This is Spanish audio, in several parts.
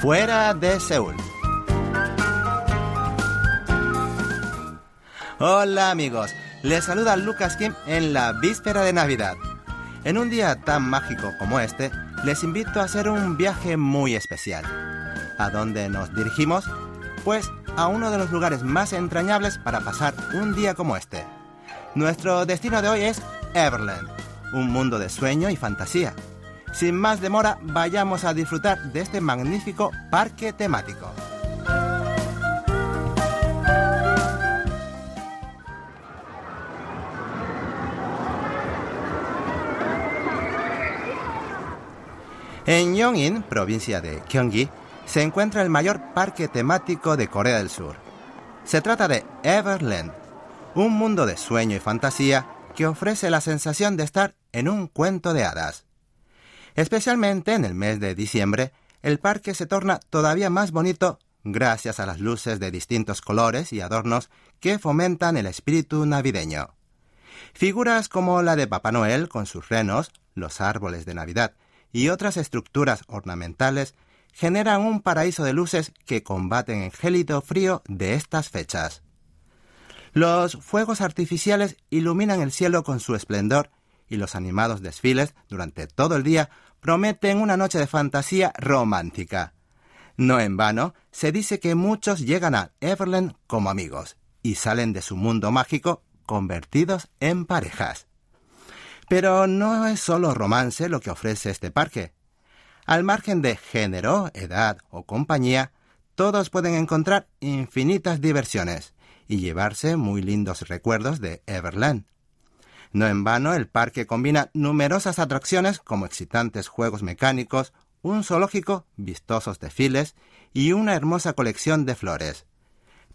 fuera de Seúl. Hola amigos, les saluda Lucas Kim en la víspera de Navidad. En un día tan mágico como este, les invito a hacer un viaje muy especial. ¿A dónde nos dirigimos? Pues a uno de los lugares más entrañables para pasar un día como este. Nuestro destino de hoy es Everland, un mundo de sueño y fantasía. Sin más demora, vayamos a disfrutar de este magnífico parque temático. En Yongin, provincia de Gyeonggi, se encuentra el mayor parque temático de Corea del Sur. Se trata de Everland, un mundo de sueño y fantasía que ofrece la sensación de estar en un cuento de hadas. Especialmente en el mes de diciembre, el parque se torna todavía más bonito gracias a las luces de distintos colores y adornos que fomentan el espíritu navideño. Figuras como la de Papá Noel con sus renos, los árboles de Navidad y otras estructuras ornamentales generan un paraíso de luces que combaten el gélido frío de estas fechas. Los fuegos artificiales iluminan el cielo con su esplendor y los animados desfiles durante todo el día prometen una noche de fantasía romántica. No en vano, se dice que muchos llegan a Everland como amigos y salen de su mundo mágico convertidos en parejas. Pero no es solo romance lo que ofrece este parque. Al margen de género, edad o compañía, todos pueden encontrar infinitas diversiones y llevarse muy lindos recuerdos de Everland. No en vano, el parque combina numerosas atracciones como excitantes juegos mecánicos, un zoológico, vistosos desfiles y una hermosa colección de flores.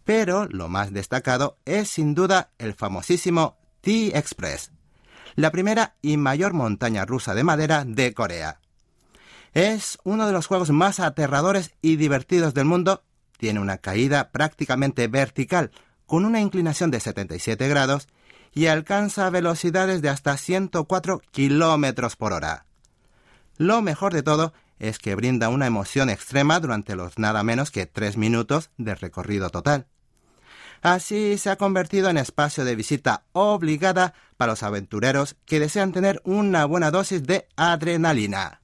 Pero lo más destacado es sin duda el famosísimo T-Express, la primera y mayor montaña rusa de madera de Corea. Es uno de los juegos más aterradores y divertidos del mundo. Tiene una caída prácticamente vertical, con una inclinación de 77 grados y alcanza velocidades de hasta 104 kilómetros por hora. Lo mejor de todo es que brinda una emoción extrema durante los nada menos que tres minutos de recorrido total. Así se ha convertido en espacio de visita obligada para los aventureros que desean tener una buena dosis de adrenalina.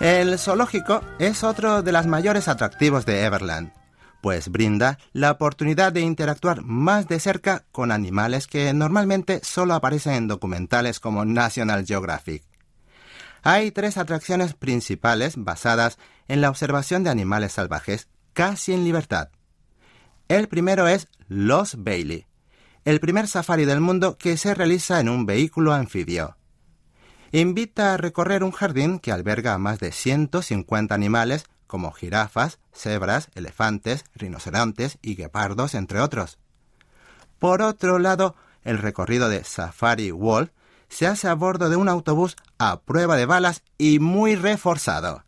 El zoológico es otro de los mayores atractivos de Everland, pues brinda la oportunidad de interactuar más de cerca con animales que normalmente solo aparecen en documentales como National Geographic. Hay tres atracciones principales basadas en la observación de animales salvajes casi en libertad. El primero es Los Bailey, el primer safari del mundo que se realiza en un vehículo anfibio invita a recorrer un jardín que alberga a más de 150 animales como jirafas, cebras, elefantes, rinocerontes y guepardos, entre otros. Por otro lado, el recorrido de Safari World se hace a bordo de un autobús a prueba de balas y muy reforzado.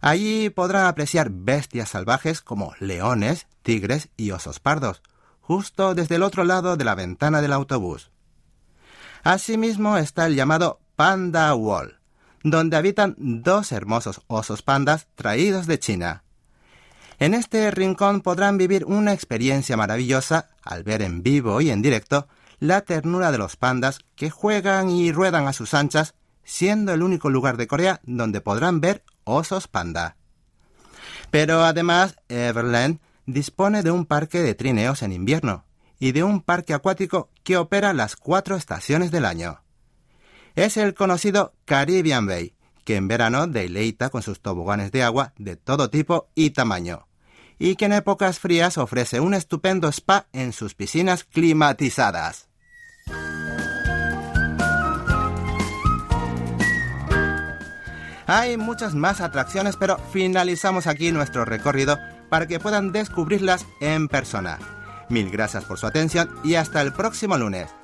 Allí podrán apreciar bestias salvajes como leones, tigres y osos pardos, justo desde el otro lado de la ventana del autobús. Asimismo está el llamado Panda Wall, donde habitan dos hermosos osos pandas traídos de China. En este rincón podrán vivir una experiencia maravillosa al ver en vivo y en directo la ternura de los pandas que juegan y ruedan a sus anchas, siendo el único lugar de Corea donde podrán ver osos panda. Pero además, Everland dispone de un parque de trineos en invierno y de un parque acuático que opera las cuatro estaciones del año es el conocido Caribbean Bay, que en verano deleita con sus toboganes de agua de todo tipo y tamaño, y que en épocas frías ofrece un estupendo spa en sus piscinas climatizadas. Hay muchas más atracciones, pero finalizamos aquí nuestro recorrido para que puedan descubrirlas en persona. Mil gracias por su atención y hasta el próximo lunes.